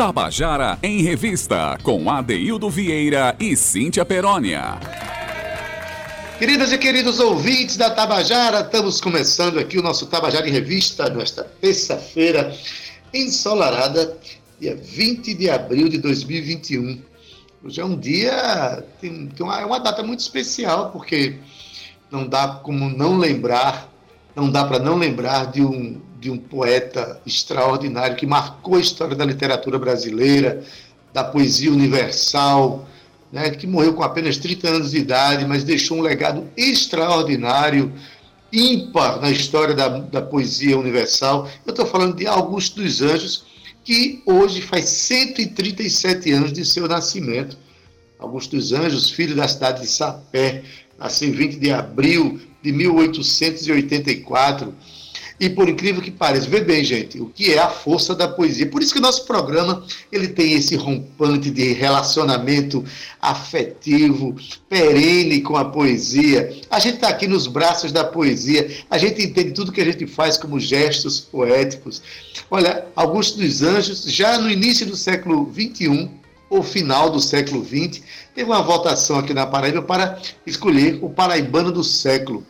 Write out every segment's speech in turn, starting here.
Tabajara em Revista, com Adeildo Vieira e Cíntia Perónia. Queridas e queridos ouvintes da Tabajara, estamos começando aqui o nosso Tabajara em Revista nesta terça-feira ensolarada, dia 20 de abril de 2021. Hoje é um dia, tem, tem uma, é uma data muito especial, porque não dá como não lembrar, não dá para não lembrar de um, de um poeta extraordinário que marcou a história da literatura brasileira, da poesia universal, né, que morreu com apenas 30 anos de idade, mas deixou um legado extraordinário, ímpar na história da, da poesia universal. Eu estou falando de Augusto dos Anjos, que hoje faz 137 anos de seu nascimento. Augusto dos Anjos, filho da cidade de Sapé, nasceu em 20 de abril de 1884 e por incrível que pareça, vê bem, gente, o que é a força da poesia. Por isso que o nosso programa ele tem esse rompante de relacionamento afetivo, perene com a poesia. A gente está aqui nos braços da poesia, a gente entende tudo que a gente faz como gestos poéticos. Olha, Augusto dos Anjos, já no início do século XXI, ou final do século XX, teve uma votação aqui na Paraíba para escolher o paraibano do século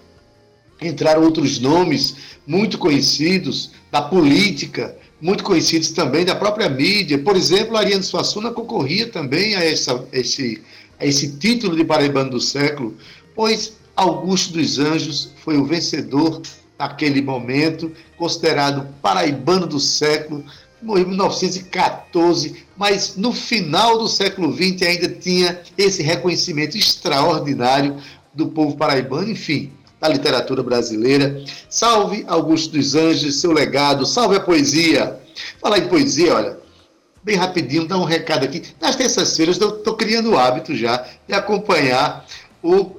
entraram outros nomes muito conhecidos da política, muito conhecidos também da própria mídia. Por exemplo, Ariano Suassuna concorria também a, essa, esse, a esse título de Paraibano do século, pois Augusto dos Anjos foi o vencedor naquele momento, considerado paraibano do século, morreu em 1914, mas no final do século XX ainda tinha esse reconhecimento extraordinário do povo paraibano, enfim da literatura brasileira. Salve Augusto dos Anjos, seu legado, salve a poesia. Falar em poesia, olha, bem rapidinho, dá um recado aqui. Nas terças-feiras eu estou criando o hábito já de acompanhar o,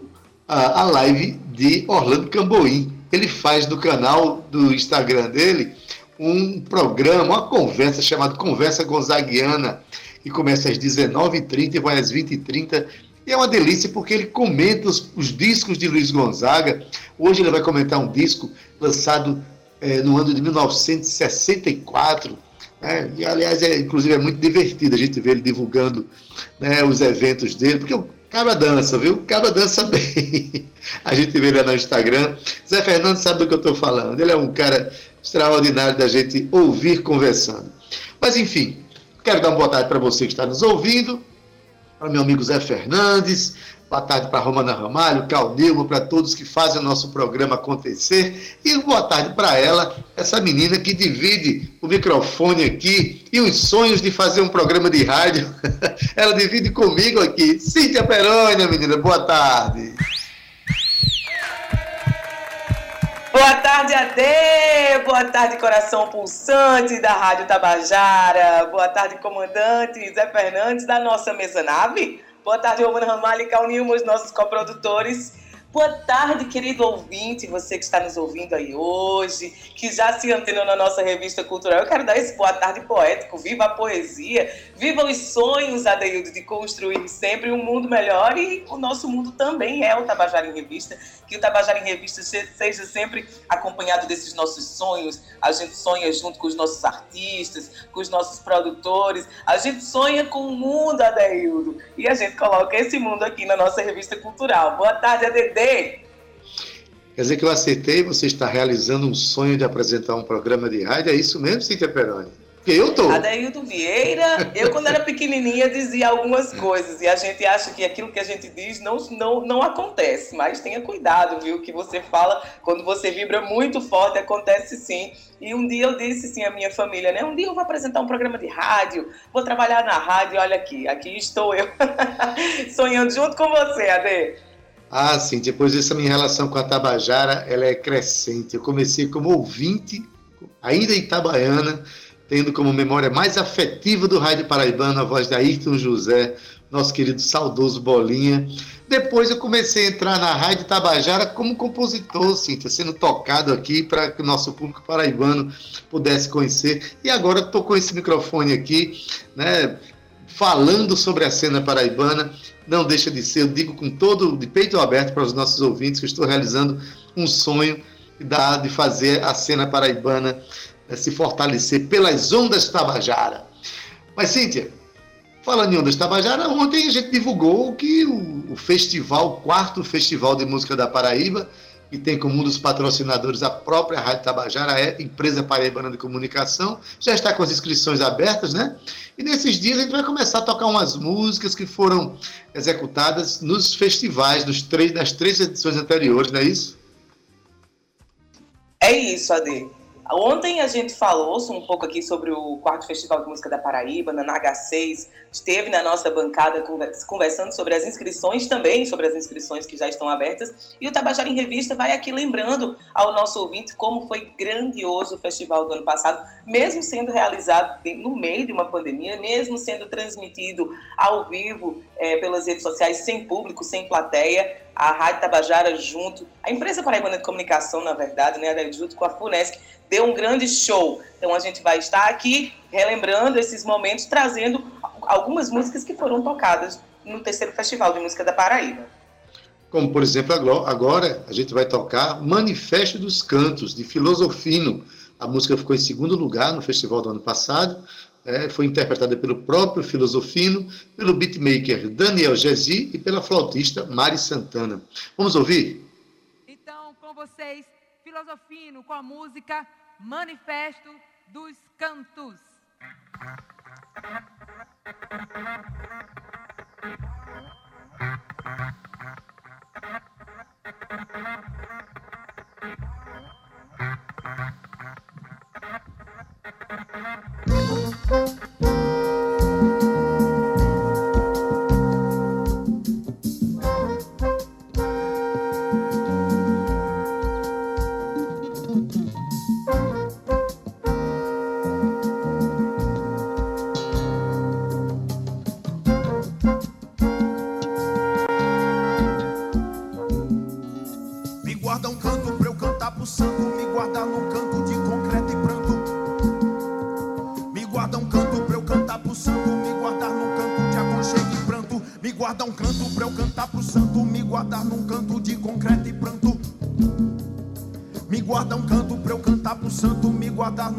a, a live de Orlando Camboim. Ele faz do canal do Instagram dele um programa, uma conversa chamada Conversa Gonzaguiana, que começa às 19h30 e vai às 20h30 é uma delícia porque ele comenta os, os, discos de Luiz Gonzaga. Hoje ele vai comentar um disco lançado é, no ano de 1964. Né? E, aliás, é, inclusive é muito divertido a gente ver ele divulgando né, os eventos dele, porque o cara dança, viu? O dança bem. A gente vê ele no Instagram. Zé Fernando sabe do que eu estou falando. Ele é um cara extraordinário da gente ouvir conversando. Mas, enfim, quero dar uma boa tarde para você que está nos ouvindo para meu amigo Zé Fernandes, boa tarde para Romana Ramalho, Cal para todos que fazem o nosso programa acontecer. E boa tarde para ela, essa menina que divide o microfone aqui e os sonhos de fazer um programa de rádio. ela divide comigo aqui. Cíntia Perônia, menina, boa tarde. Boa tarde, Ade! Boa tarde, coração pulsante da Rádio Tabajara. Boa tarde, comandante Zé Fernandes da nossa mesa nave. Boa tarde, Romano Ramalho e Calnilmo, os nossos coprodutores. Boa tarde, querido ouvinte, você que está nos ouvindo aí hoje, que já se antenou na nossa revista cultural. Eu quero dar esse boa tarde poético. Viva a poesia, viva os sonhos, Adeildo, de construir sempre um mundo melhor e o nosso mundo também é o Tabajara em Revista. Que o Tabajara em Revista seja sempre acompanhado desses nossos sonhos. A gente sonha junto com os nossos artistas, com os nossos produtores. A gente sonha com o mundo, Adeildo. E a gente coloca esse mundo aqui na nossa revista cultural. Boa tarde, Adede. Quer dizer que eu acertei, você está realizando um sonho de apresentar um programa de rádio, é isso mesmo, Cíntia Peroni? Porque eu tô. Adaildo Vieira, eu quando era pequenininha dizia algumas coisas e a gente acha que aquilo que a gente diz não, não, não acontece, mas tenha cuidado, viu? O que você fala, quando você vibra muito forte, acontece sim. E um dia eu disse sim à minha família, né? Um dia eu vou apresentar um programa de rádio, vou trabalhar na rádio, olha aqui, aqui estou eu, sonhando junto com você, Ade. Ah, sim. Depois essa minha relação com a Tabajara, ela é crescente. Eu comecei como ouvinte, ainda Itabaiana, tendo como memória mais afetiva do Rádio Paraibano a voz da Ayrton José, nosso querido saudoso Bolinha. Depois eu comecei a entrar na Rádio Tabajara como compositor, Cíntia, sendo tocado aqui para que o nosso público paraibano pudesse conhecer. E agora estou com esse microfone aqui, né, falando sobre a cena paraibana não deixa de ser, eu digo com todo de peito aberto para os nossos ouvintes que estou realizando um sonho de fazer a cena paraibana eh, se fortalecer pelas ondas Tabajara. Mas, Cíntia, falando em Ondas Tabajara, ontem a gente divulgou que o, o festival, o quarto Festival de Música da Paraíba, que tem como um dos patrocinadores a própria Rádio Tabajara, é Empresa Paraibana de Comunicação, já está com as inscrições abertas, né? E nesses dias a gente vai começar a tocar umas músicas que foram executadas nos festivais dos três, das três edições anteriores, não é isso? É isso, Ade. Ontem a gente falou um pouco aqui sobre o quarto Festival de Música da Paraíba, na NH6. Esteve na nossa bancada conversando sobre as inscrições também, sobre as inscrições que já estão abertas. E o Tabajara em Revista vai aqui lembrando ao nosso ouvinte como foi grandioso o festival do ano passado, mesmo sendo realizado no meio de uma pandemia, mesmo sendo transmitido ao vivo é, pelas redes sociais, sem público, sem plateia a Rádio Tabajara junto, a empresa paraibana de comunicação, na verdade, né, junto com a FUNESC, deu um grande show. Então a gente vai estar aqui relembrando esses momentos, trazendo algumas músicas que foram tocadas no terceiro Festival de Música da Paraíba. Como, por exemplo, agora a gente vai tocar Manifesto dos Cantos, de Filosofino. A música ficou em segundo lugar no festival do ano passado. É, foi interpretada pelo próprio Filosofino, pelo beatmaker Daniel Gesi e pela flautista Mari Santana. Vamos ouvir? Então, com vocês, Filosofino com a música Manifesto dos Cantos. guardar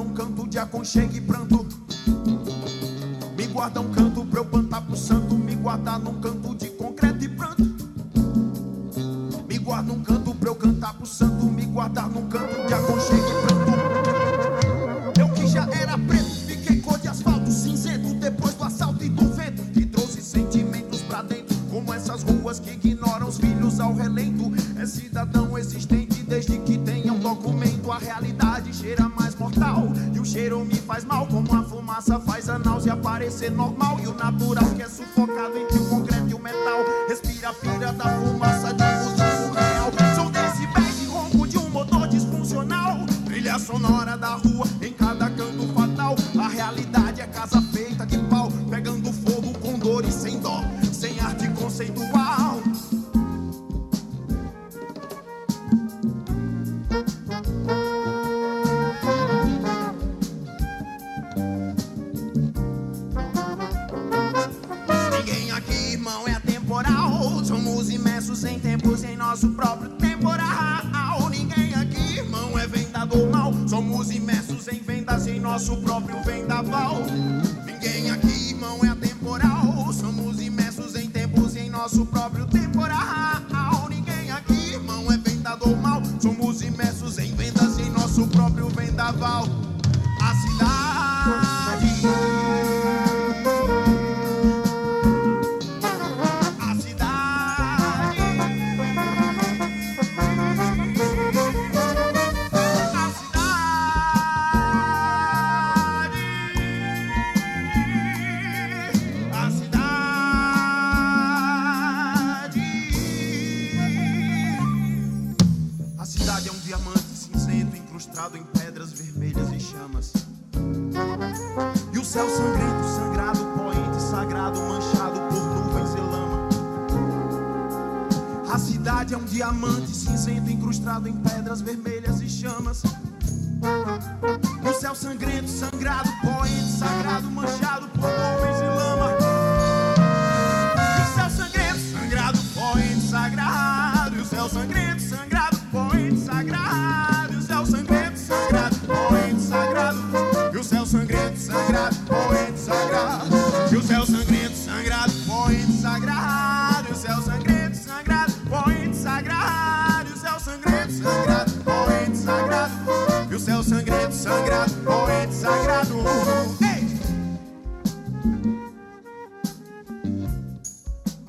num canto de aconchego e pranto. Nosso próprio temporal. Ninguém aqui, irmão, é vendador mal. Somos imersos em vendas em nosso próprio vendaval. Ninguém aqui, irmão, é temporal. Somos imersos em tempos em nosso próprio temporal.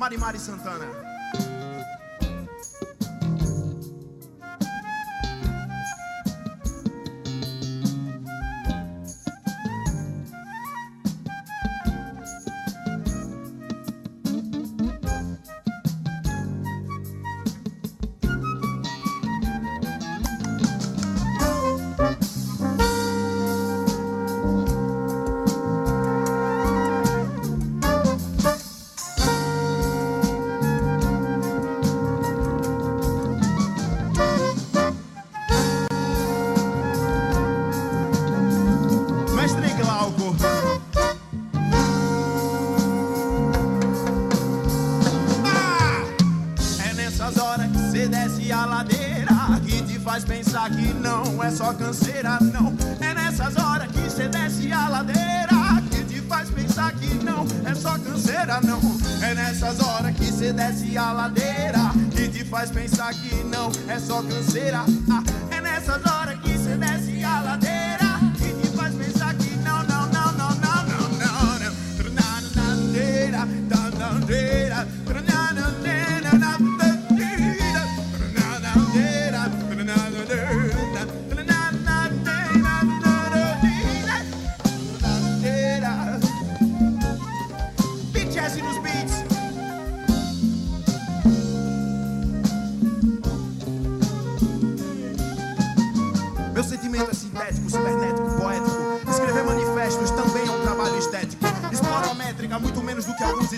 Marimari Santana.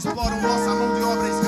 Mari Mari Santana.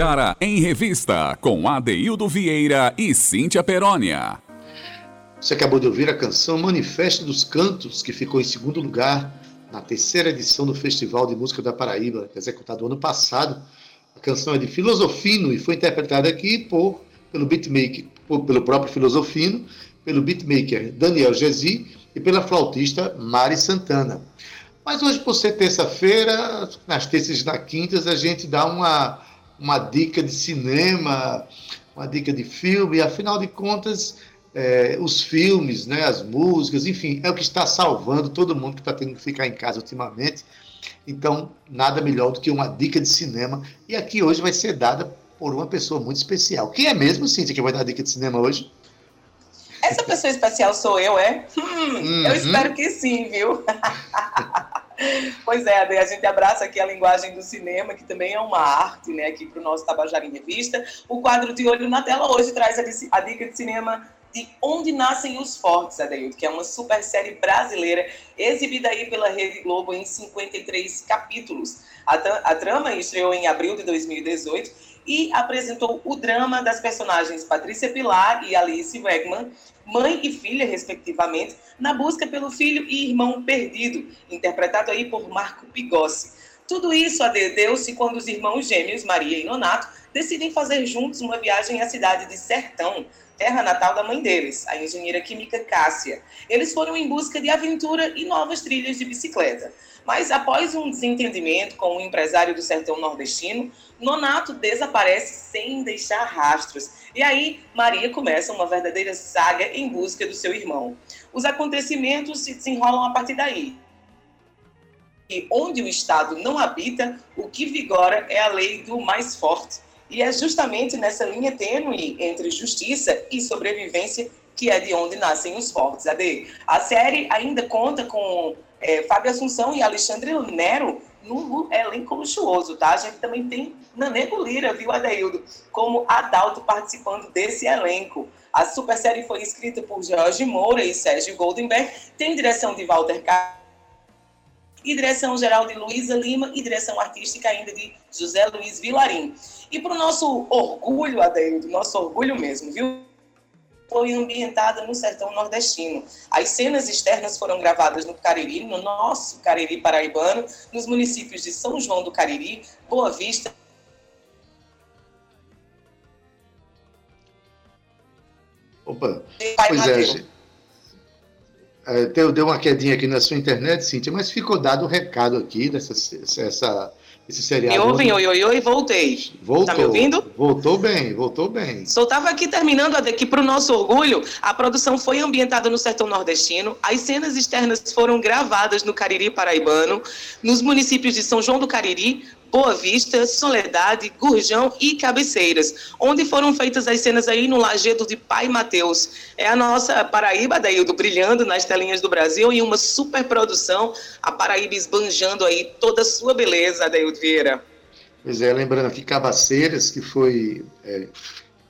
Tabajara em Revista, com Adeildo Vieira e Cíntia Perónia. Você acabou de ouvir a canção Manifesto dos Cantos, que ficou em segundo lugar na terceira edição do Festival de Música da Paraíba, executado ano passado. A canção é de Filosofino e foi interpretada aqui por, pelo beatmaker, por, pelo próprio Filosofino, pelo beatmaker Daniel Gesi e pela flautista Mari Santana. Mas hoje, por ser terça-feira, nas terças e nas quintas, a gente dá uma uma dica de cinema, uma dica de filme, afinal de contas, é, os filmes, né, as músicas, enfim, é o que está salvando todo mundo que está tendo que ficar em casa ultimamente. Então, nada melhor do que uma dica de cinema. E aqui hoje vai ser dada por uma pessoa muito especial. Quem é mesmo, Cíntia, que vai dar dica de cinema hoje? Essa pessoa especial sou eu, é? Hum, uhum. Eu espero que sim, viu? Pois é, a gente abraça aqui a linguagem do cinema, que também é uma arte, né, aqui para o nosso Tabajara em Revista. O quadro de Olho na Tela hoje traz a, dica de cinema de Onde Nascem os Fortes, Adaildo, que é uma super série brasileira exibida aí pela Rede Globo em 53 capítulos. A, a trama estreou em abril de 2018 e apresentou o drama das personagens Patrícia Pilar e Alice Wegman, mãe e filha, respectivamente, na busca pelo filho e irmão perdido, interpretado aí por Marco Pigossi. Tudo isso adedeu-se quando os irmãos gêmeos, Maria e Nonato, decidem fazer juntos uma viagem à cidade de Sertão, terra natal da mãe deles, a engenheira química Cássia. Eles foram em busca de aventura e novas trilhas de bicicleta. Mas após um desentendimento com um empresário do sertão nordestino, Nonato desaparece sem deixar rastros. E aí, Maria começa uma verdadeira saga em busca do seu irmão. Os acontecimentos se desenrolam a partir daí. E onde o Estado não habita, o que vigora é a lei do mais forte. E é justamente nessa linha tênue entre justiça e sobrevivência que é de onde nascem os fortes. A série ainda conta com é, Fábio Assunção e Alexandre Nero num elenco luxuoso, tá? A gente também tem Nanego Lira, viu, Adeildo, como Adalto participando desse elenco. A super série foi escrita por Jorge Moura e Sérgio Goldenberg, tem direção de Walter Carlos e direção geral de Luísa Lima e direção artística ainda de José Luiz Vilarim. E para o nosso orgulho, Adeildo, nosso orgulho mesmo, viu? Foi ambientada no sertão nordestino. As cenas externas foram gravadas no Cariri, no nosso Cariri paraibano, nos municípios de São João do Cariri, Boa Vista, Opa, pois é, é, deu uma quedinha aqui na sua internet, Cíntia, mas ficou dado o recado aqui dessa essa, esse seriado. Me ouvem, oi, oi, oi, voltei. Voltou. Tá me ouvindo? Voltou bem, voltou bem. Só estava aqui terminando aqui para o nosso orgulho. A produção foi ambientada no sertão nordestino. As cenas externas foram gravadas no Cariri paraibano, nos municípios de São João do Cariri, Boa Vista, Soledade, Gurjão e Cabeceiras, onde foram feitas as cenas aí no Lajedo de Pai Mateus. É a nossa Paraíba, Daildo, brilhando nas telinhas do Brasil e uma super produção, a Paraíba esbanjando aí toda a sua beleza, Daildo Vieira. Pois é, lembrando aqui Cabaceiras, que foi é,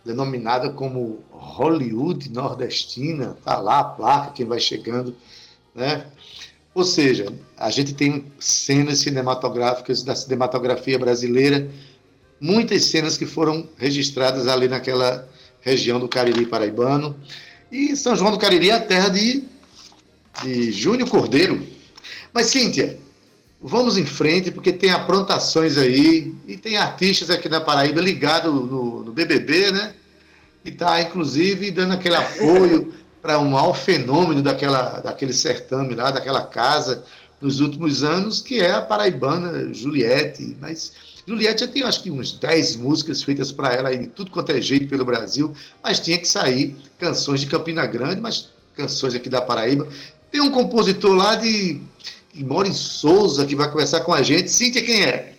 denominada como Hollywood nordestina, tá lá a placa, quem vai chegando, né? Ou seja, a gente tem cenas cinematográficas da cinematografia brasileira, muitas cenas que foram registradas ali naquela região do Cariri paraibano. E São João do Cariri é a terra de, de Júnior Cordeiro. Mas, Cíntia, vamos em frente, porque tem aprontações aí, e tem artistas aqui na Paraíba ligados no, no BBB, né? E está, inclusive, dando aquele apoio para um maior fenômeno daquela, daquele certame lá, daquela casa, nos últimos anos, que é a paraibana Juliette. Mas Juliette já tem, acho que, uns 10 músicas feitas para ela em tudo quanto é jeito pelo Brasil, mas tinha que sair canções de Campina Grande, mas canções aqui da Paraíba. Tem um compositor lá de que mora em Souza, que vai conversar com a gente. Cíntia, quem é?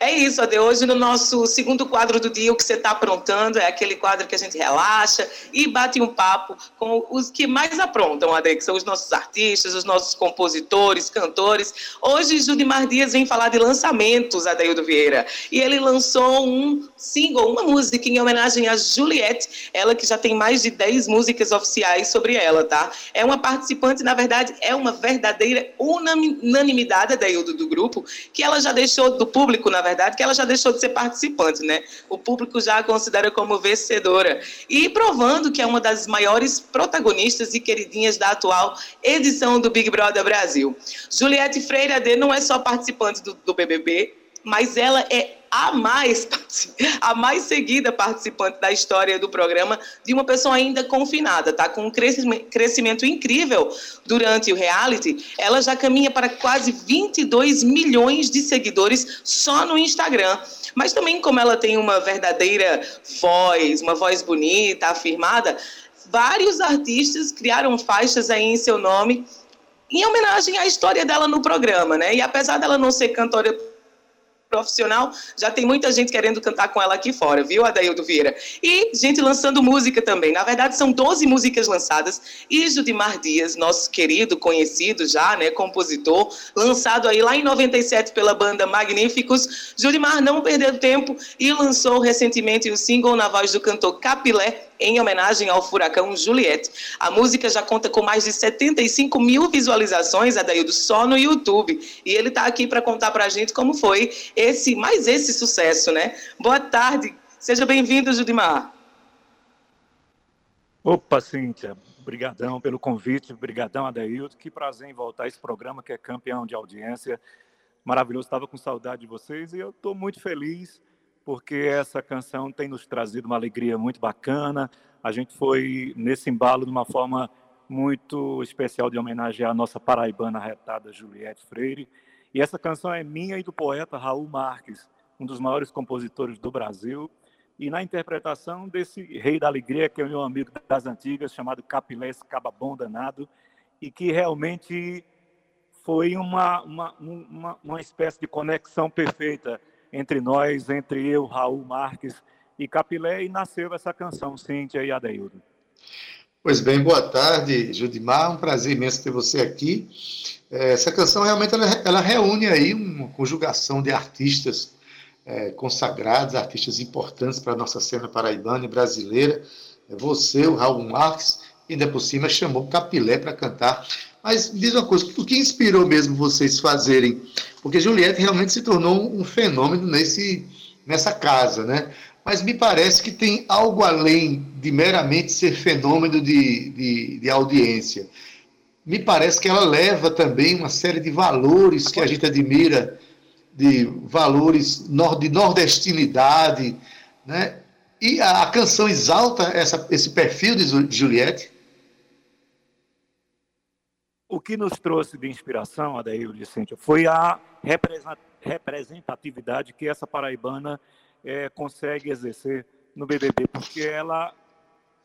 É isso, Ade. Hoje, no nosso segundo quadro do dia, o que você está aprontando é aquele quadro que a gente relaxa e bate um papo com os que mais aprontam, Ade, que são os nossos artistas, os nossos compositores, cantores. Hoje, Judimar Dias vem falar de lançamentos, Adeildo Vieira. E ele lançou um single, uma música em homenagem a Juliette, ela que já tem mais de 10 músicas oficiais sobre ela, tá? É uma participante, na verdade, é uma verdadeira unanimidade, Adeildo, do grupo, que ela já deixou do público, na verdade, que ela já deixou de ser participante, né? O público já a considera como vencedora. E provando que é uma das maiores protagonistas e queridinhas da atual edição do Big Brother Brasil. Juliette Freire AD não é só participante do, do BBB, mas ela é a mais, a mais seguida participante da história do programa de uma pessoa ainda confinada, tá? Com um crescimento incrível durante o reality, ela já caminha para quase 22 milhões de seguidores só no Instagram. Mas também como ela tem uma verdadeira voz, uma voz bonita, afirmada, vários artistas criaram faixas aí em seu nome em homenagem à história dela no programa, né? E apesar dela não ser cantora profissional, já tem muita gente querendo cantar com ela aqui fora, viu, Adaildo Vieira? E gente lançando música também. Na verdade, são 12 músicas lançadas. E Judimar Dias, nosso querido, conhecido já, né, compositor, lançado aí lá em 97 pela banda Magníficos. Judimar não perdeu tempo e lançou recentemente o single na voz do cantor Capilé, em homenagem ao furacão Juliette. A música já conta com mais de 75 mil visualizações, Adaildo, só no YouTube. E ele está aqui para contar para a gente como foi esse, mais esse sucesso, né? Boa tarde, seja bem-vindo, Judimar. Opa, Cíntia, brigadão pelo convite, brigadão, Adaildo. Que prazer em voltar a esse programa que é campeão de audiência. Maravilhoso, estava com saudade de vocês e eu estou muito feliz porque essa canção tem nos trazido uma alegria muito bacana. A gente foi nesse embalo de uma forma muito especial de homenagear a nossa paraibana retada Juliette Freire. E essa canção é minha e do poeta Raul Marques, um dos maiores compositores do Brasil. E na interpretação desse rei da alegria, que é o meu amigo das antigas, chamado Capilés Cababom Danado, e que realmente foi uma, uma, uma, uma espécie de conexão perfeita entre nós, entre eu, Raul Marques e Capilé, e nasceu essa canção, Cíntia e Adeildo. Pois bem, boa tarde, Judimar. Um prazer imenso ter você aqui. É, essa canção realmente ela, ela reúne aí uma conjugação de artistas é, consagrados, artistas importantes para a nossa cena paraibana e brasileira. É você, o Raul Marques, ainda por cima chamou Capilé para cantar. Mas diz uma coisa, o que inspirou mesmo vocês fazerem? Porque Juliette realmente se tornou um fenômeno nesse, nessa casa, né? Mas me parece que tem algo além de meramente ser fenômeno de, de, de audiência. Me parece que ela leva também uma série de valores que a gente admira, de valores de nordestinidade, né? E a, a canção exalta essa, esse perfil de Juliette? Que nos trouxe de inspiração, Adair e Cíntia, foi a representatividade que essa paraibana é, consegue exercer no BBB, porque ela,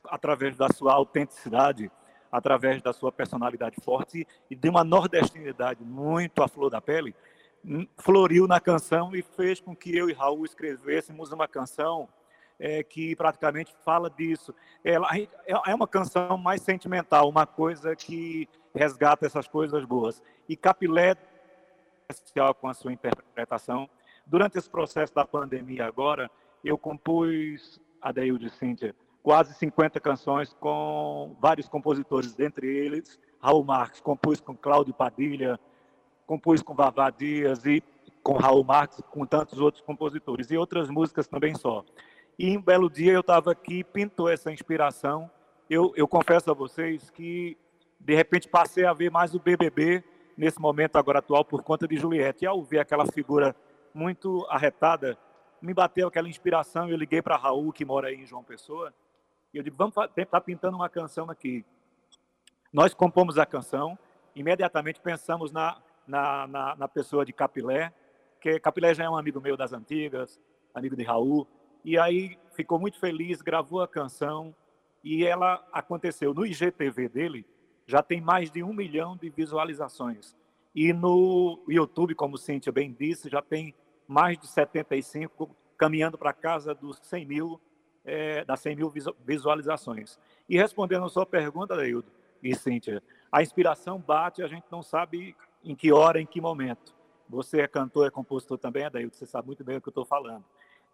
através da sua autenticidade, através da sua personalidade forte e de uma nordestinidade muito à flor da pele, floriu na canção e fez com que eu e Raul escrevêssemos uma canção é, que praticamente fala disso. Ela é, é uma canção mais sentimental, uma coisa que resgata essas coisas boas. E Capilé, especial com a sua interpretação. Durante esse processo da pandemia agora, eu compus, Adeildo e Cíntia, quase 50 canções com vários compositores, dentre eles Raul Marques, compus com Cláudio Padilha, compus com Vavá Dias e com Raul Marques, com tantos outros compositores, e outras músicas também só. E um belo dia eu estava aqui, pintou essa inspiração. Eu, eu confesso a vocês que, de repente, passei a ver mais o BBB nesse momento agora atual por conta de Juliette. E ao ver aquela figura muito arretada, me bateu aquela inspiração. Eu liguei para Raul, que mora aí em João Pessoa, e eu digo: vamos tentar pintando uma canção aqui. Nós compomos a canção, imediatamente pensamos na, na, na, na pessoa de Capilé, que Capilé já é um amigo meu das antigas, amigo de Raul. E aí ficou muito feliz, gravou a canção e ela aconteceu no IGTV dele, já tem mais de um milhão de visualizações. E no YouTube, como Cíntia bem disse, já tem mais de 75, caminhando para casa dos 100 mil, é, das 100 mil visualizações. E respondendo a sua pergunta, Leildo e Cíntia, a inspiração bate, a gente não sabe em que hora, em que momento. Você é cantor, é compositor também, Adaildo, você sabe muito bem o que eu estou falando.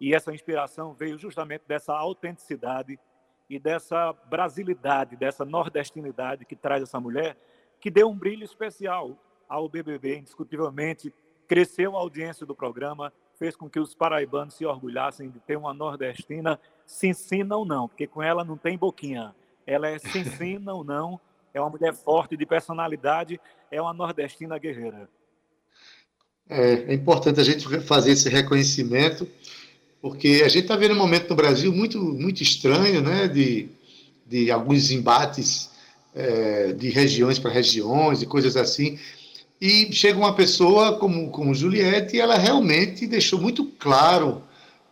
E essa inspiração veio justamente dessa autenticidade e dessa brasilidade, dessa nordestinidade que traz essa mulher, que deu um brilho especial ao BBB, indiscutivelmente. Cresceu a audiência do programa, fez com que os paraibanos se orgulhassem de ter uma nordestina, se ensina ou não, porque com ela não tem boquinha. Ela é se ensina ou não, é uma mulher forte de personalidade, é uma nordestina guerreira. É, é importante a gente fazer esse reconhecimento porque a gente está vendo um momento no Brasil muito, muito estranho, né, de, de alguns embates é, de regiões para regiões e coisas assim. E chega uma pessoa como, como Juliette e ela realmente deixou muito claro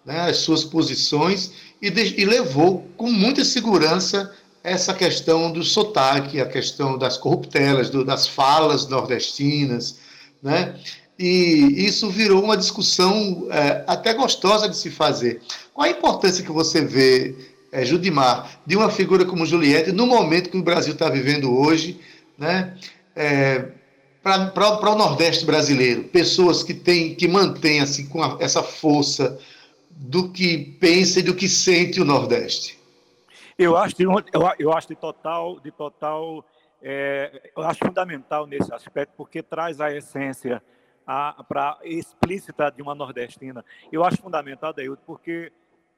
né, as suas posições e, de, e levou com muita segurança essa questão do sotaque, a questão das corruptelas, do, das falas nordestinas, né? E isso virou uma discussão é, até gostosa de se fazer. Qual a importância que você vê, é, Judimar, de uma figura como Juliette no momento que o Brasil está vivendo hoje, né? É, para o Nordeste brasileiro, pessoas que têm, que mantêm assim com a, essa força do que pensa e do que sente o Nordeste. Eu acho, de, eu, acho de total, de total, é, eu acho fundamental nesse aspecto porque traz a essência para explícita de uma nordestina. Eu acho fundamental, Dailton, porque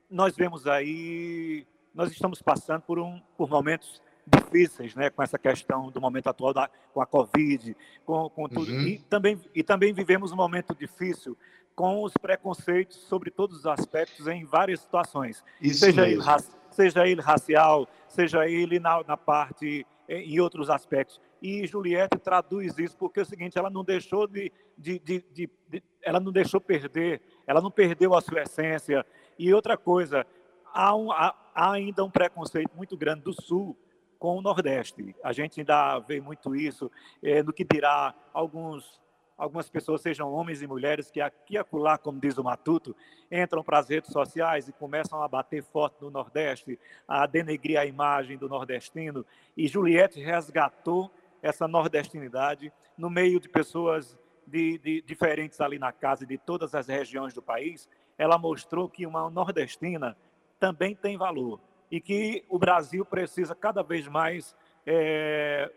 nós vemos aí, nós estamos passando por, um, por momentos difíceis, né, com essa questão do momento atual da, com a Covid, com, com tudo. Uhum. E, também, e também vivemos um momento difícil com os preconceitos sobre todos os aspectos em várias situações. Isso seja, mesmo. ele, seja ele racial, seja ele na, na parte, em outros aspectos. E Juliette traduz isso porque é o seguinte, ela não deixou de, de, de, de, ela não deixou perder, ela não perdeu a sua essência. E outra coisa, há, um, há, há ainda um preconceito muito grande do Sul com o Nordeste. A gente ainda vê muito isso, é, no que dirá alguns algumas pessoas, sejam homens e mulheres, que aqui e acolá, como diz o Matuto, entram para as redes sociais e começam a bater forte no Nordeste, a denegrir a imagem do nordestino. E Juliette resgatou essa nordestinidade no meio de pessoas de, de, diferentes ali na casa de todas as regiões do país. Ela mostrou que uma nordestina também tem valor e que o Brasil precisa cada vez mais é,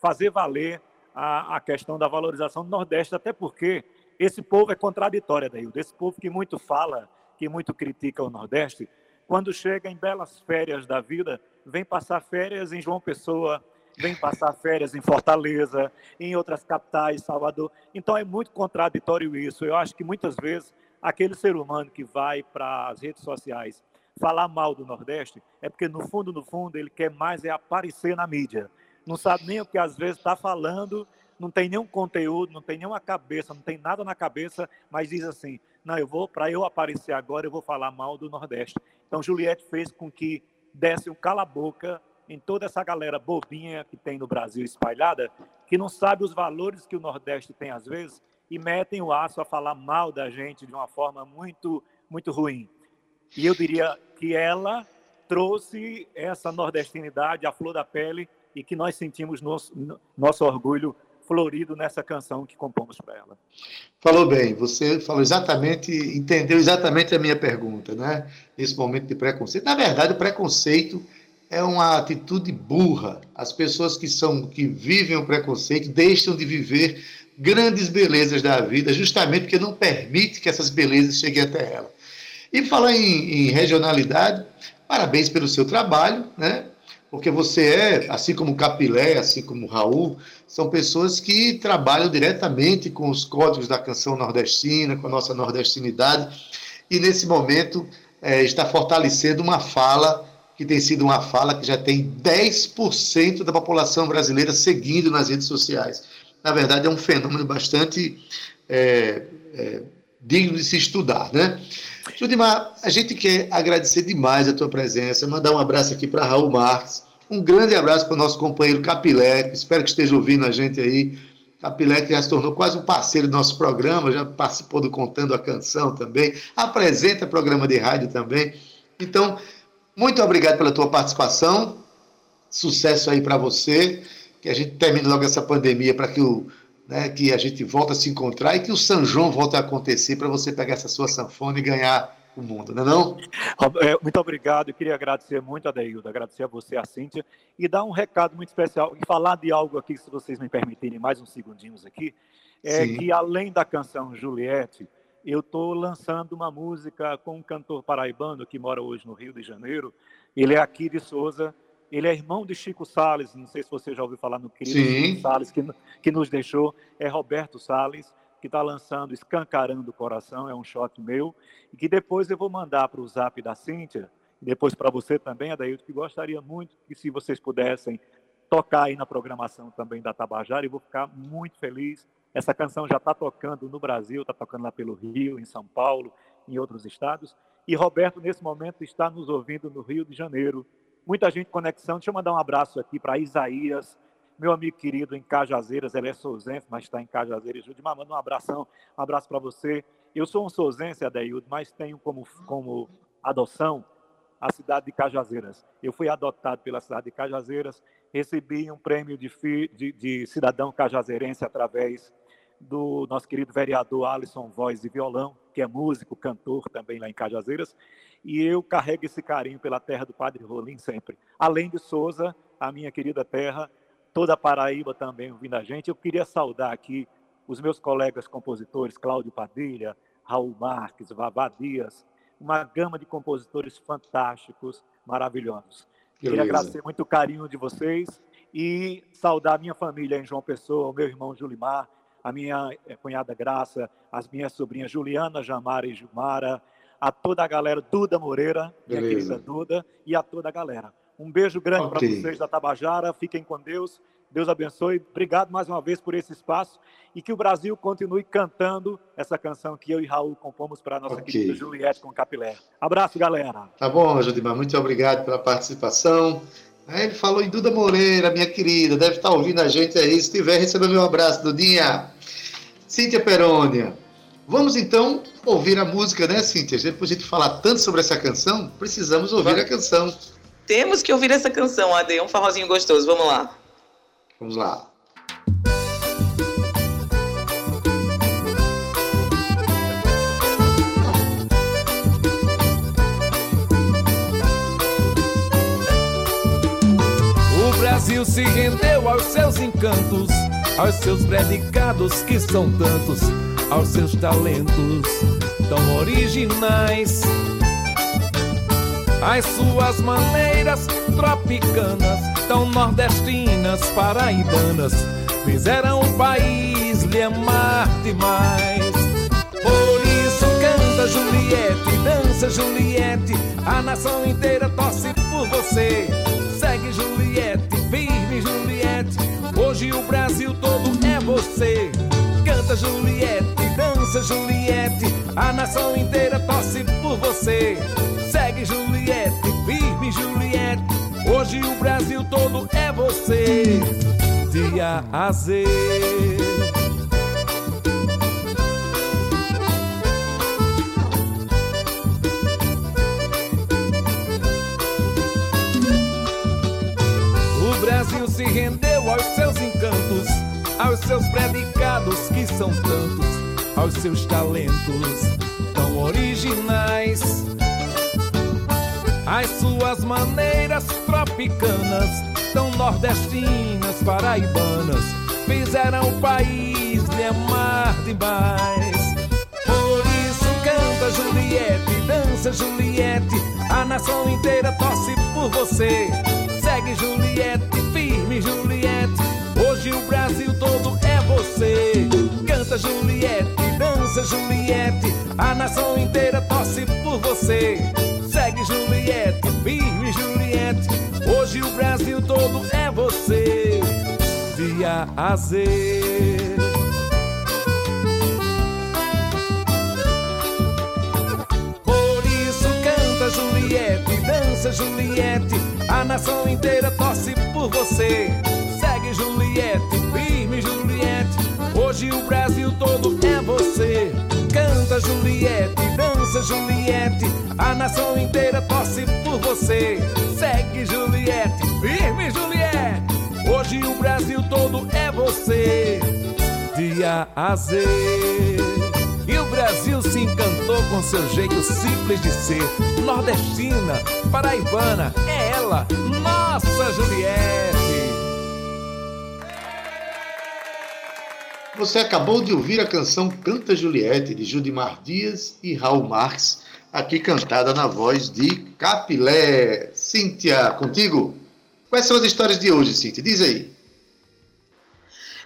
fazer valer a, a, questão da valorização do Nordeste, até porque esse povo é contraditório, Daildo. Esse povo que muito fala, que muito critica o Nordeste, quando chega em belas férias da vida, vem passar férias em João Pessoa, vem passar férias em Fortaleza, em outras capitais, Salvador. Então é muito contraditório isso. Eu acho que muitas vezes aquele ser humano que vai para as redes sociais falar mal do Nordeste é porque no fundo, no fundo, ele quer mais é aparecer na mídia. Não sabe nem o que às vezes está falando, não tem nenhum conteúdo, não tem nenhuma cabeça, não tem nada na cabeça, mas diz assim: não, eu vou para eu aparecer agora, eu vou falar mal do Nordeste. Então Juliette fez com que desse um cala-boca em toda essa galera bobinha que tem no Brasil espalhada, que não sabe os valores que o Nordeste tem às vezes e metem o aço a falar mal da gente de uma forma muito, muito ruim. E eu diria que ela trouxe essa nordestinidade à flor da pele e que nós sentimos nosso, nosso orgulho florido nessa canção que compomos para ela. Falou bem, você falou exatamente, entendeu exatamente a minha pergunta, né? Nesse momento de preconceito. Na verdade, o preconceito é uma atitude burra. As pessoas que são que vivem o preconceito deixam de viver grandes belezas da vida, justamente porque não permite que essas belezas cheguem até ela. E falar em, em regionalidade, parabéns pelo seu trabalho, né? Porque você é, assim como Capilé, assim como Raul, são pessoas que trabalham diretamente com os códigos da canção nordestina, com a nossa nordestinidade, e nesse momento é, está fortalecendo uma fala que tem sido uma fala que já tem 10% da população brasileira seguindo nas redes sociais. Na verdade, é um fenômeno bastante é, é, digno de se estudar, né? Judimar, a gente quer agradecer demais a tua presença, mandar um abraço aqui para Raul Marques, um grande abraço para o nosso companheiro Capilé, espero que esteja ouvindo a gente aí. Capilé que já se tornou quase um parceiro do nosso programa, já participou do Contando a Canção também, apresenta programa de rádio também. Então, muito obrigado pela tua participação. Sucesso aí para você. Que a gente termine logo essa pandemia para que o né, que a gente volta a se encontrar e que o São João volte a acontecer para você pegar essa sua sanfona e ganhar o mundo, não é não? Muito obrigado, eu queria agradecer muito a Deilda, agradecer a você, a Cíntia, e dar um recado muito especial, e falar de algo aqui, se vocês me permitirem mais uns segundinhos aqui, é Sim. que além da canção Juliette, eu estou lançando uma música com um cantor paraibano que mora hoje no Rio de Janeiro. Ele é aqui de Souza. Ele é irmão de Chico Sales. Não sei se você já ouviu falar no querido Sim. Chico Sales, que, que nos deixou. É Roberto Sales, que está lançando Escancarando o Coração. É um shot meu. E que depois eu vou mandar para o zap da Cíntia. E depois para você também, Adailton, que gostaria muito que, se vocês pudessem, tocar aí na programação também da Tabajara. E vou ficar muito feliz essa canção já está tocando no Brasil, está tocando lá pelo Rio, em São Paulo, em outros estados. E Roberto, nesse momento, está nos ouvindo no Rio de Janeiro. Muita gente conexão. Deixa eu mandar um abraço aqui para Isaías, meu amigo querido em Cajazeiras. Ele é souzense, mas está em Cajazeiras. Judimar, manda um abração, um abraço para você. Eu sou um souzense, Adeildo, mas tenho como, como adoção a cidade de Cajazeiras. Eu fui adotado pela cidade de Cajazeiras, recebi um prêmio de, de, de cidadão cajazeirense através do nosso querido vereador Alisson Voz e Violão, que é músico, cantor também lá em Cajazeiras, e eu carrego esse carinho pela terra do Padre Rolim sempre. Além de Souza, a minha querida terra, toda a Paraíba também ouvindo a gente, eu queria saudar aqui os meus colegas compositores, Cláudio Padilha, Raul Marques, Vavá Dias, uma gama de compositores fantásticos, maravilhosos. Que Queria beleza. agradecer muito o carinho de vocês e saudar a minha família em João Pessoa, o meu irmão Julimar, a minha eh, cunhada Graça, as minhas sobrinhas Juliana, Jamara e Gilmara, a toda a galera, Duda Moreira, minha Beleza. querida Duda, e a toda a galera. Um beijo grande okay. para vocês da Tabajara, fiquem com Deus, Deus abençoe, obrigado mais uma vez por esse espaço e que o Brasil continue cantando essa canção que eu e Raul compomos para a nossa okay. querida Juliette com Capilé. Abraço, galera. Tá bom, Judimar, muito obrigado pela participação. Ele falou em Duda Moreira, minha querida, deve estar ouvindo a gente aí. Se tiver, receba meu abraço, Dudinha. Cíntia Perônia. Vamos então ouvir a música, né, Cíntia? Depois de a gente falar tanto sobre essa canção, precisamos ouvir a canção. Temos que ouvir essa canção, Ade, um forrozinho gostoso. Vamos lá. Vamos lá. Brasil se rendeu aos seus encantos, aos seus predicados que são tantos, aos seus talentos tão originais. As suas maneiras tropicanas, tão nordestinas, paraibanas, fizeram o país lhe amar demais. Por isso canta Juliette, dança Juliette, a nação inteira torce por você. Segue Juliette, firme Juliette, hoje o Brasil todo é você. Canta Juliette, dança Juliette, a nação inteira torce por você. Segue Juliette, firme Juliette, hoje o Brasil todo é você. Dia a Z. se rendeu aos seus encantos, aos seus predicados que são tantos, aos seus talentos tão originais. As suas maneiras tropicanas, tão nordestinas, paraibanas, fizeram o país lhe amar demais. Por isso canta Juliette, dança Juliette, a nação inteira torce por você. Segue Juliette, firme Juliette, hoje o Brasil todo é você. Canta Juliette, dança Juliette, a nação inteira torce por você. Segue Juliette, firme Juliette, hoje o Brasil todo é você. Dia a isso canta Juliette, dança Juliette, a nação inteira torce por você. Segue Juliette, firme Juliette, hoje o Brasil todo é você. Canta Juliette, dança Juliette, a nação inteira torce por você. Segue Juliette, firme Juliette, hoje o Brasil todo é você. Dia a Z. Brasil se encantou com seu jeito simples de ser. Nordestina, paraibana, é ela, nossa Juliette. Você acabou de ouvir a canção Canta Juliette, de Judimar Dias e Raul Marx, aqui cantada na voz de Capilé. Cíntia, contigo? Quais são as histórias de hoje, Cíntia? Diz aí.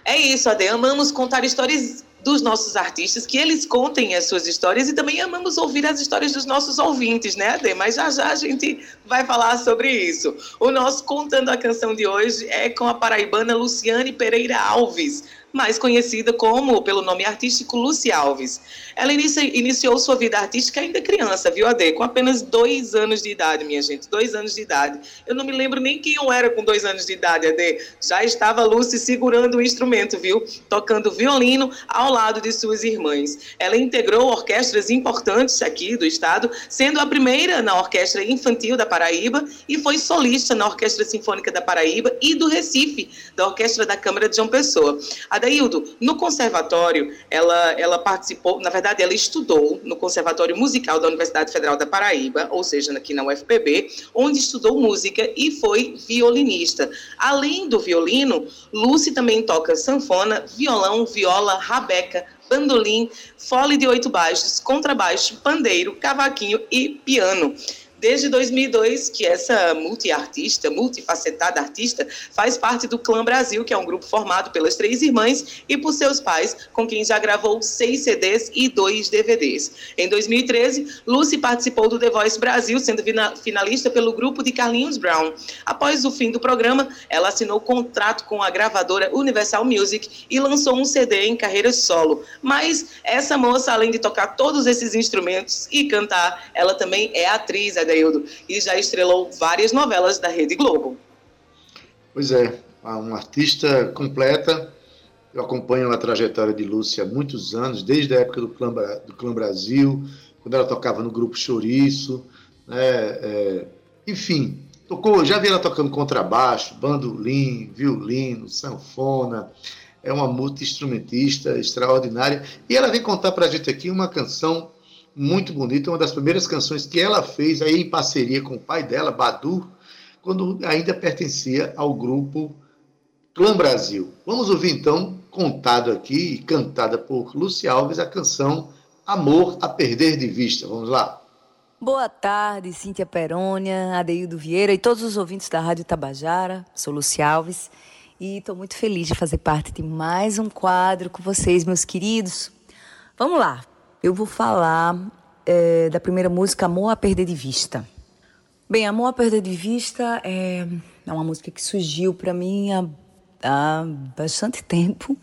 É isso, Ade. Amamos contar histórias dos nossos artistas, que eles contem as suas histórias e também amamos ouvir as histórias dos nossos ouvintes, né, Ade? Mas já já a gente vai falar sobre isso. O nosso Contando a Canção de hoje é com a paraibana Luciane Pereira Alves mais conhecida como, pelo nome artístico, Lucy Alves. Ela iniciou sua vida artística ainda criança, viu, Ade? Com apenas dois anos de idade, minha gente, dois anos de idade. Eu não me lembro nem quem eu era com dois anos de idade, Ade. Já estava Lucy segurando o instrumento, viu? Tocando violino ao lado de suas irmãs. Ela integrou orquestras importantes aqui do estado, sendo a primeira na Orquestra Infantil da Paraíba e foi solista na Orquestra Sinfônica da Paraíba e do Recife, da Orquestra da Câmara de João Pessoa. Adaildo, no conservatório, ela, ela participou, na verdade, ela estudou no Conservatório Musical da Universidade Federal da Paraíba, ou seja, aqui na UFPB, onde estudou música e foi violinista. Além do violino, Lucy também toca sanfona, violão, viola, rabeca, bandolim, fole de oito baixos, contrabaixo, pandeiro, cavaquinho e piano desde 2002 que essa multiartista, multifacetada artista, faz parte do Clã Brasil, que é um grupo formado pelas três irmãs e por seus pais, com quem já gravou seis CDs e dois DVDs. Em 2013, Lucy participou do The Voice Brasil, sendo finalista pelo grupo de Carlinhos Brown. Após o fim do programa, ela assinou contrato com a gravadora Universal Music e lançou um CD em carreira solo. Mas essa moça, além de tocar todos esses instrumentos e cantar, ela também é atriz, é E já estrelou várias novelas da Rede Globo. Pois é, uma artista completa Eu acompanho a trajetória de Lúcia há muitos anos, desde a época do Clã, do Clã Brasil, quando ela tocava no grupo Chouriço, né? É, enfim, tocou, já vi ela tocando contrabaixo, bandolim, violino, sanfona, é uma multi-instrumentista extraordinária, e ela vem contar para a gente aqui uma canção muito bonita, uma das primeiras canções que ela fez aí em parceria com o pai dela, Badu, quando ainda pertencia ao grupo Clã Brasil. Vamos ouvir então, contado aqui e cantada por Lúcia Alves, a canção Amor a Perder de Vista. Vamos lá. Boa tarde, Cíntia Perônia, Adeildo Vieira e todos os ouvintes da Rádio Tabajara. Sou Lúcia Alves e estou muito feliz de fazer parte de mais um quadro com vocês, meus queridos. Vamos lá, eu vou falar é, da primeira música Amor a Perder de Vista. Bem, Amor a Perder de Vista é, é uma música que surgiu para mim há, há bastante tempo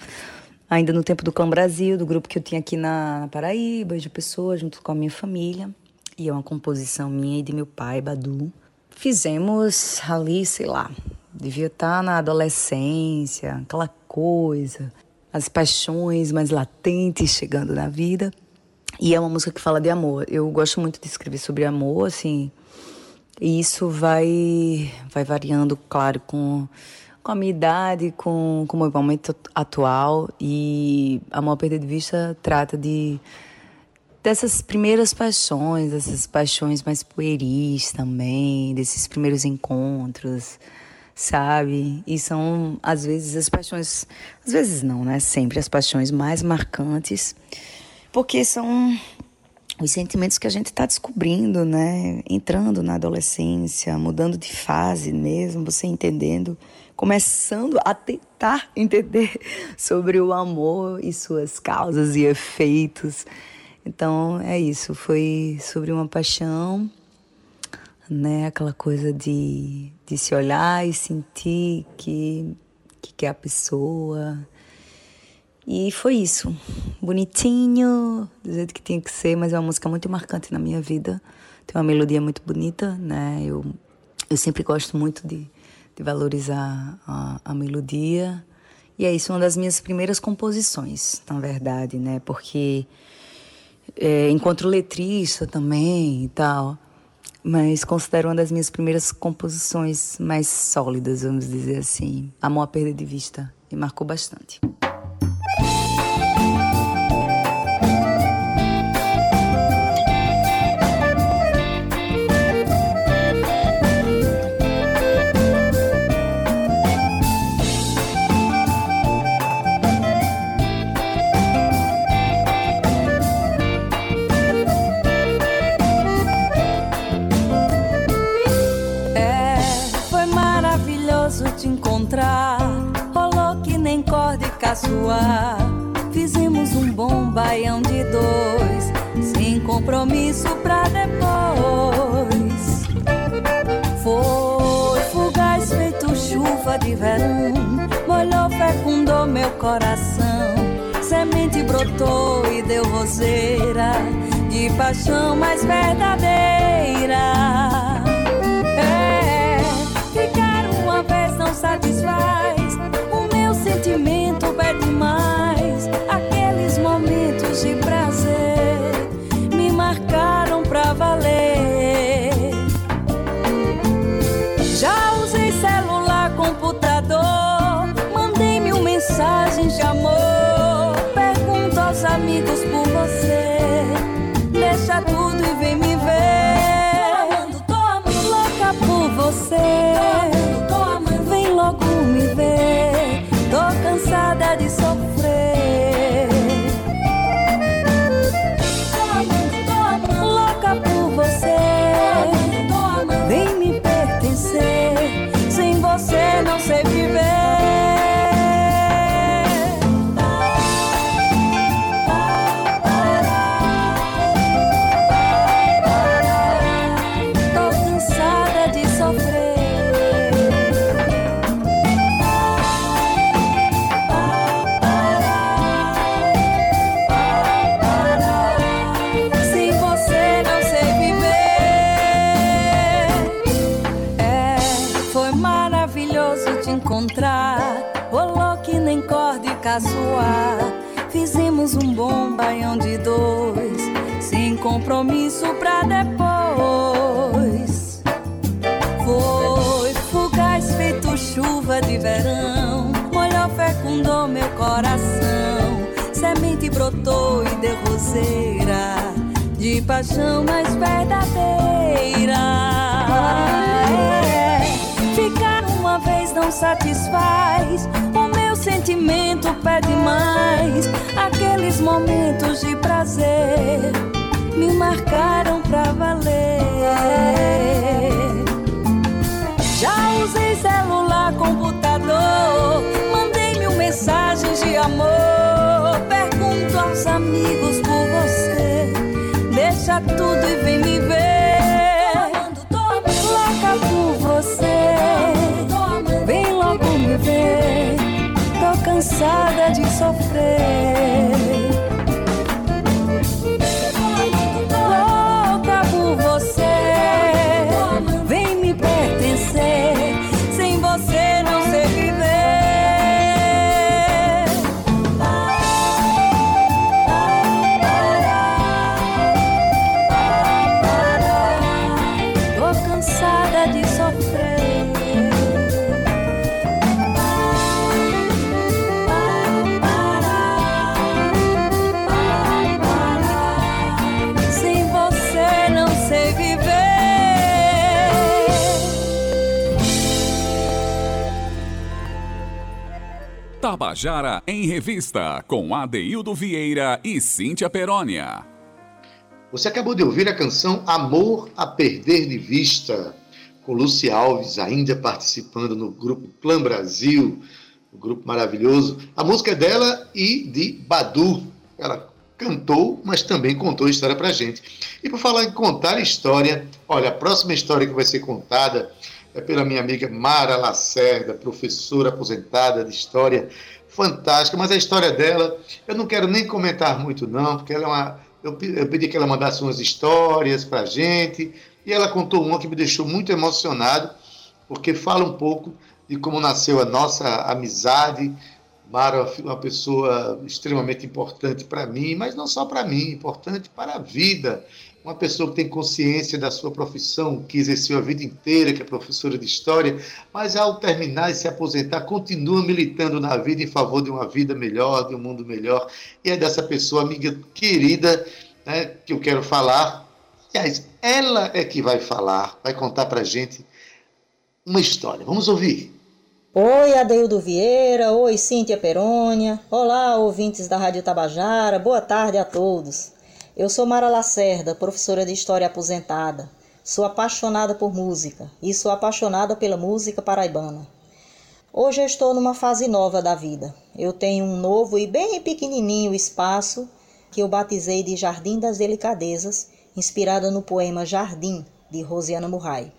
ainda no tempo do Clã Brasil, do grupo que eu tinha aqui na Paraíba, de pessoas, junto com a minha família e é uma composição minha e de meu pai, Badu. Fizemos ali, sei lá, devia estar na adolescência, aquela coisa, as paixões mais latentes chegando na vida. E é uma música que fala de amor. Eu gosto muito de escrever sobre amor, assim, e isso vai, vai variando, claro, com, com a minha idade, com, com o meu momento atual. E a Perder de Vista trata de dessas primeiras paixões, dessas paixões mais pueris também, desses primeiros encontros, sabe? E são, às vezes, as paixões, às vezes não, né? Sempre as paixões mais marcantes, porque são os sentimentos que a gente está descobrindo, né? Entrando na adolescência, mudando de fase mesmo, você entendendo, começando a tentar entender sobre o amor e suas causas e efeitos. Então é isso, foi sobre uma paixão, né? Aquela coisa de, de se olhar e sentir que, que quer a pessoa. E foi isso. Bonitinho, do jeito que tinha que ser, mas é uma música muito marcante na minha vida. Tem uma melodia muito bonita, né? Eu, eu sempre gosto muito de, de valorizar a, a melodia. E é isso, uma das minhas primeiras composições, na verdade, né? Porque é, encontro letrista também e tal, mas considero uma das minhas primeiras composições mais sólidas, vamos dizer assim. Amor a perda de vista, me marcou bastante. De verão, molhou, fecundou meu coração. Semente brotou e deu roseira de paixão mais verdadeira. É, ficar uma vez não satisfaz sentimento pede mais. Compromisso pra depois. Foi fugaz feito chuva de verão, molhou, fecundou meu coração. Semente brotou e deu roseira de paixão mais verdadeira. É, ficar uma vez não satisfaz. Sentimento pede mais. Aqueles momentos de prazer me marcaram pra valer. Já usei celular, computador, mandei mil mensagens de amor. Pergunto aos amigos por você, deixa tudo e vem me ver. Louca por você, vem logo me ver. Tô cansada de sofrer. Tabajara em Revista, com Adeildo Vieira e Cíntia Perónia. Você acabou de ouvir a canção Amor a Perder de Vista, com Luci Alves ainda participando no grupo Plan Brasil, um grupo maravilhoso. A música é dela e de Badu. Ela cantou, mas também contou história pra gente. E por falar em contar história, olha, a próxima história que vai ser contada é pela minha amiga Mara Lacerda, professora aposentada de história, fantástica, mas a história dela, eu não quero nem comentar muito não, porque ela é uma eu eu pedi que ela mandasse umas histórias pra gente, e ela contou uma que me deixou muito emocionado, porque fala um pouco de como nasceu a nossa amizade. Mara é uma pessoa extremamente importante para mim, mas não só para mim, importante para a vida. Uma pessoa que tem consciência da sua profissão, que exerceu a vida inteira, que é professora de história, mas ao terminar e se aposentar, continua militando na vida em favor de uma vida melhor, de um mundo melhor. E é dessa pessoa, amiga querida, né, que eu quero falar. Aliás, ela é que vai falar, vai contar para gente uma história. Vamos ouvir. Oi, Adeildo Vieira. Oi, Cíntia Perônia. Olá, ouvintes da Rádio Tabajara. Boa tarde a todos. Eu sou Mara Lacerda, professora de História aposentada. Sou apaixonada por música e sou apaixonada pela música paraibana. Hoje eu estou numa fase nova da vida. Eu tenho um novo e bem pequenininho espaço que eu batizei de Jardim das Delicadezas, inspirada no poema Jardim, de Rosiana Murray.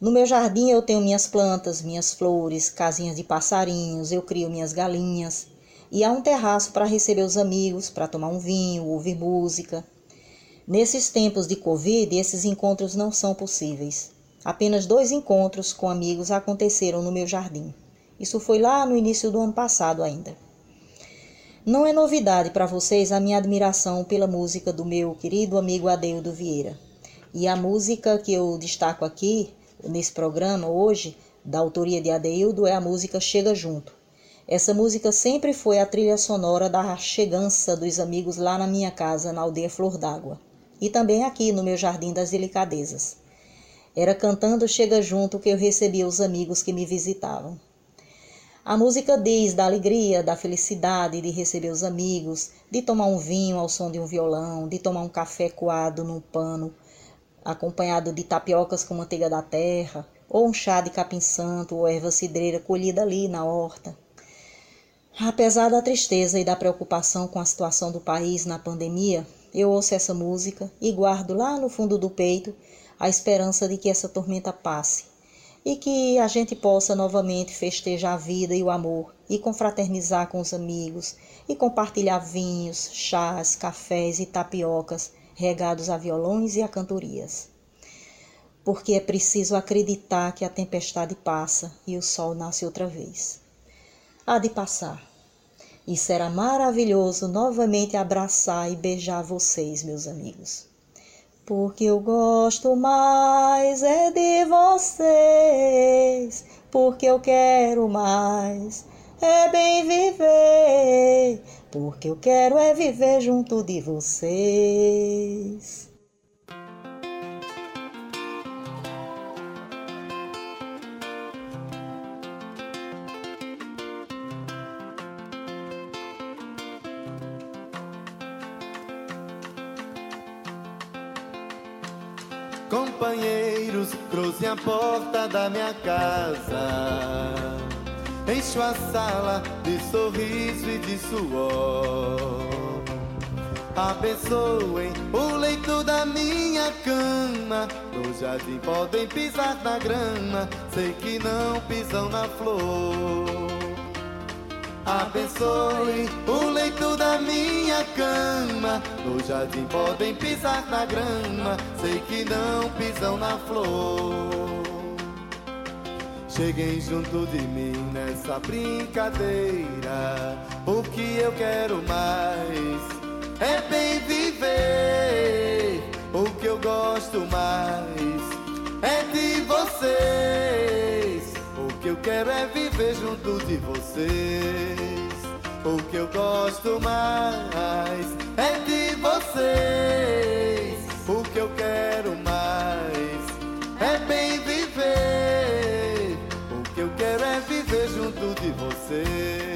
No meu jardim eu tenho minhas plantas, minhas flores, casinhas de passarinhos, eu crio minhas galinhas. E há um terraço para receber os amigos, para tomar um vinho, ouvir música. Nesses tempos de Covid, esses encontros não são possíveis. Apenas dois encontros com amigos aconteceram no meu jardim. Isso foi lá no início do ano passado ainda. Não é novidade para vocês a minha admiração pela música do meu querido amigo Adeildo Vieira. E a música que eu destaco aqui nesse programa hoje, da autoria de Adeildo, é a música Chega Junto. Essa música sempre foi a trilha sonora da chegança dos amigos lá na minha casa, na aldeia Flor d'Água. E também aqui no meu Jardim das Delicadezas. Era cantando Chega Junto que eu recebia os amigos que me visitavam. A música diz da alegria, da felicidade de receber os amigos, de tomar um vinho ao som de um violão, de tomar um café coado num pano, acompanhado de tapiocas com manteiga da terra, ou um chá de capim-santo ou erva cidreira colhida ali na horta. Apesar da tristeza e da preocupação com a situação do país na pandemia, eu ouço essa música e guardo lá no fundo do peito a esperança de que essa tormenta passe e que a gente possa novamente festejar a vida e o amor e confraternizar com os amigos e compartilhar vinhos, chás, cafés e tapiocas regados a violões e a cantorias. Porque é preciso acreditar que a tempestade passa e o sol nasce outra vez. Há de passar. E será maravilhoso novamente abraçar e beijar vocês, meus amigos. Porque eu gosto mais é de vocês, porque eu quero mais é bem viver, porque eu quero é viver junto de vocês. Companheiros, cruze a porta da minha casa. Encho a sala de sorriso e de suor. Abençoem o leito da minha cama. No jardim podem pisar na grama, sei que não pisam na flor. Abençoe o leito da minha cama. No jardim podem pisar na grama, sei que não pisam na flor. Cheguem junto de mim nessa brincadeira. O que eu quero mais é bem viver. O que eu gosto mais é de vocês. Quero é viver junto de vocês. O que eu gosto mais é de vocês. O que eu quero mais é bem viver. O que eu quero é viver junto de vocês.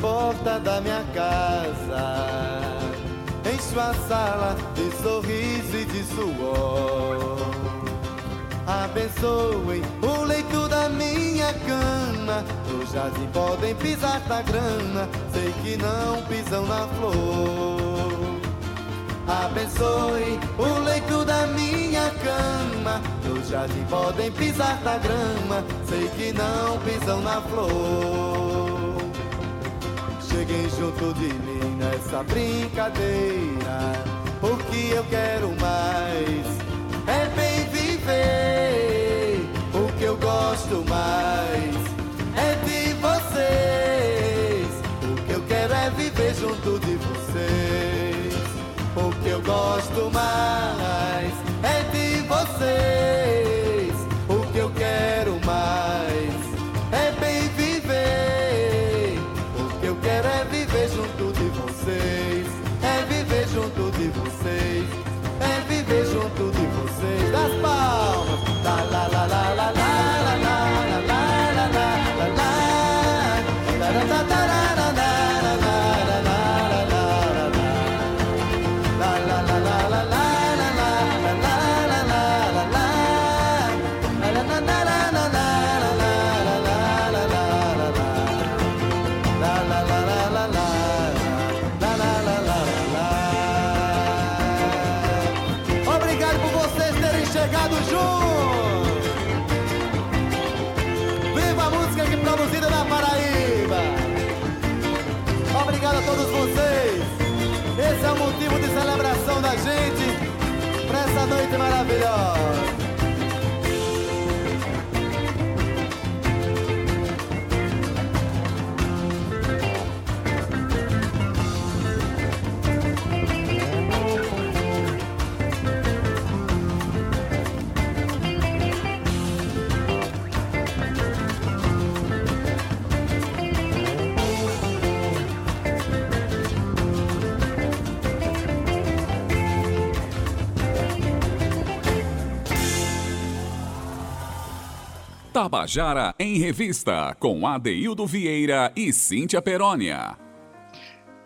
Porta da minha casa. Encho a sala de sorriso e de suor. Abençoem o leito da minha cama. No jardim podem pisar na grama, sei que não pisam na flor. Abençoe o leito da minha cama. No jardim podem pisar na grama, sei que não pisam na flor. Cheguem junto de mim nessa brincadeira. O que eu quero mais é bem viver. O que eu gosto mais é de vocês. O que eu quero é viver junto de vocês. O que eu gosto mais é de vocês. Tabajara em Revista, com Adeildo Vieira e Cíntia Perónia.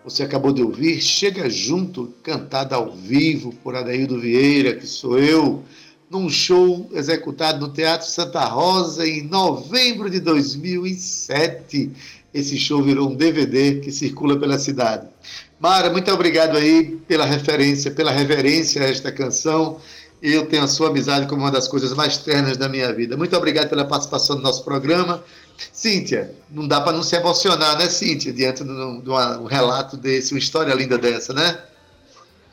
Você acabou de ouvir Chega Junto, cantada ao vivo por Adeildo Vieira, que sou eu, num show executado no Teatro Santa Rosa em novembro de 2007. Esse show virou um DVD que circula pela cidade. Mara, muito obrigado aí pela referência, pela reverência a esta canção eu tenho a sua amizade como uma das coisas mais ternas da minha vida. Muito obrigado pela participação no nosso programa. Cíntia, não dá para não se emocionar, né, Cíntia, diante de um, de um relato desse, uma história linda dessa, né?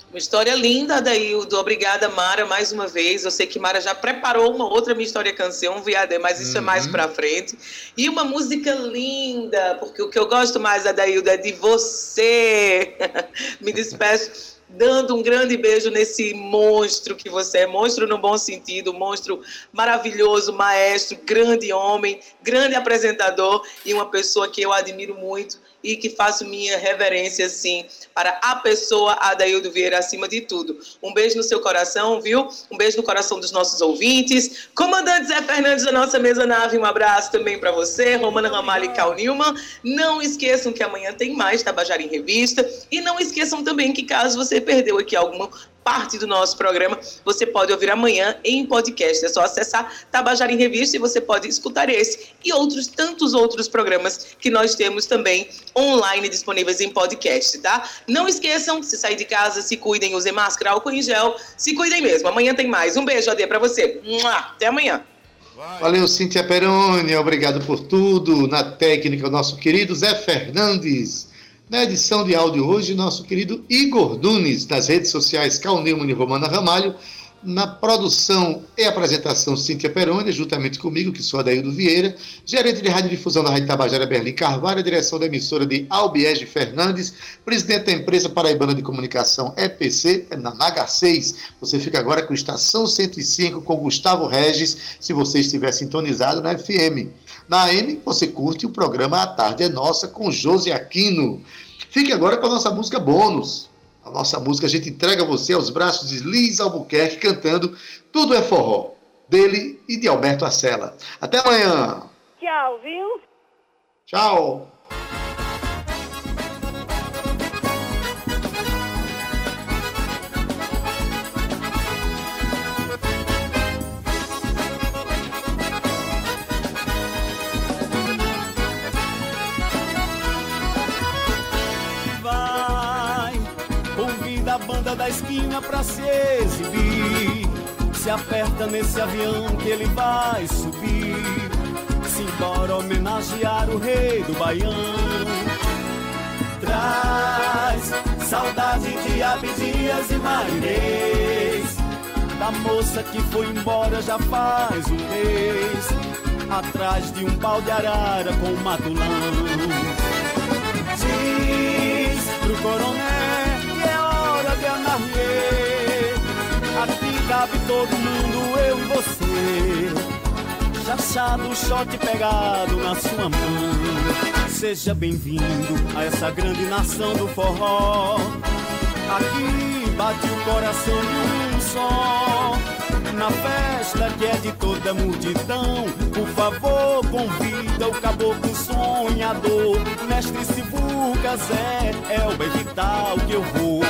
Uma história linda, Daildo. Obrigada, Mara, mais uma vez. Eu sei que Mara já preparou uma outra Minha História Canção, VAD, mas isso uhum. é mais uhum. pra frente. E uma música linda, porque o que eu gosto mais, Adaildo, é de você. Me despeço dando um grande beijo nesse monstro que você é, monstro no bom sentido, monstro maravilhoso, maestro, grande homem, grande apresentador e uma pessoa que eu admiro muito e que faço minha reverência, sim, para a pessoa Adaildo Vieira acima de tudo. Um beijo no seu coração, viu? Um beijo no coração dos nossos ouvintes. Comandante Zé Fernandes da nossa mesa nave, um abraço também para você, Romana Ramalho e Cal Newman. Não esqueçam que amanhã tem mais Tabajara em Revista e não esqueçam também que caso você perdeu aqui alguma parte do nosso programa, você pode ouvir amanhã em podcast. É só acessar Tabajara em Revista e você pode escutar esse e outros tantos outros programas que nós temos também online disponíveis em podcast, tá? Não esqueçam, se sair de casa, se cuidem, usem máscara, álcool em gel, se cuidem mesmo. Amanhã tem mais. Um beijo, Ade, para você. Até amanhã. Valeu, Cíntia Peroni, obrigado por tudo. Na técnica, o nosso querido Zé Fernandes. Na edição de áudio hoje, nosso querido Igor Nunes, das redes sociais Cal Neumann e Romana Ramalho, na produção e apresentação Cíntia Peroni, juntamente comigo, que sou Adaildo Vieira, gerente de radiodifusão da Rádio Tabajara Berlim Carvalho, direção da emissora de Albiege Fernandes, presidente da empresa paraibana de comunicação EPC, na Naga 6. Você fica agora com Estação 105 com Gustavo Regis, se você estiver sintonizado na FM. Na AM, você curte o programa A Tarde é Nossa com Josi Aquino. Fique agora com a nossa música bônus. A nossa música a gente entrega você aos braços de Liz Albuquerque cantando Tudo é Forró, dele e de Alberto Acela. Até amanhã. Tchau, viu? Tchau. Banda da esquina pra se exibir. Se aperta nesse avião que ele vai subir. Simbora homenagear o rei do Baião. Traz saudade de Abdias e Marinês. Da moça que foi embora já faz um mês. Atrás de um pau de arara com matulão. Diz pro coronel Aqui cabe todo mundo, eu e você. Chachado, shot pegado na sua mão. Seja bem-vindo a essa grande nação do forró. Aqui bate o coração de um só na festa que é de toda a multidão. Por favor, convida o caboclo sonhador. Mestre Sivuca Zé, é o bem vital que eu vou.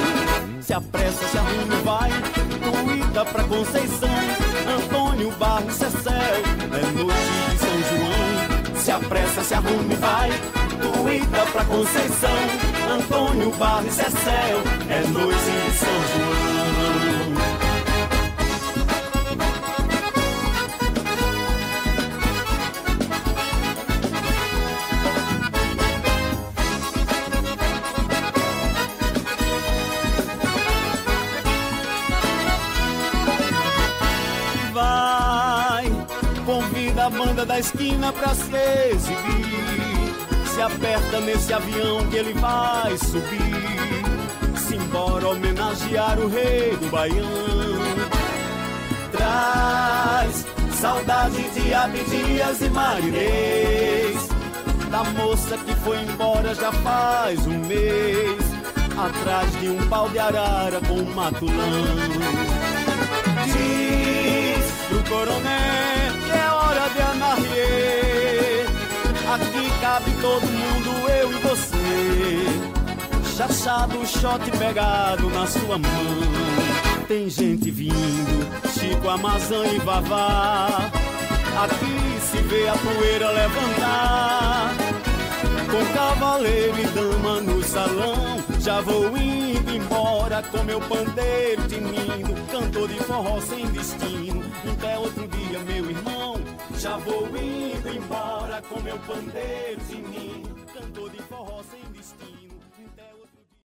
Se apressa, se arrume, vai. Tuíta pra Conceição. Antônio Barros, Cecel, é noite de São João. Se apressa, se arrume, vai. Tuíta pra Conceição. Antônio Barros, Cecel, é noite de São João. Da esquina pra se exibir. Se aperta nesse avião que ele vai subir. Simbora homenagear o rei do Baião. Traz saudade de Abdias e Marinês. Da moça que foi embora já faz um mês. Atrás de um pau de arara com um matulão. Diz pro coronel todo mundo, eu e você. Chachado, shot pegado na sua mão. Tem gente vindo, Chico, Amazã e Vavá. Aqui se vê a poeira levantar. Com cavaleiro e dama no salão. Já vou indo embora com meu pandeiro tinindo. Cantor de forró sem destino. Até outro dia, meu irmão. Já vou indo embora com meu pandeiro tinindo. Cantor de forró sem destino.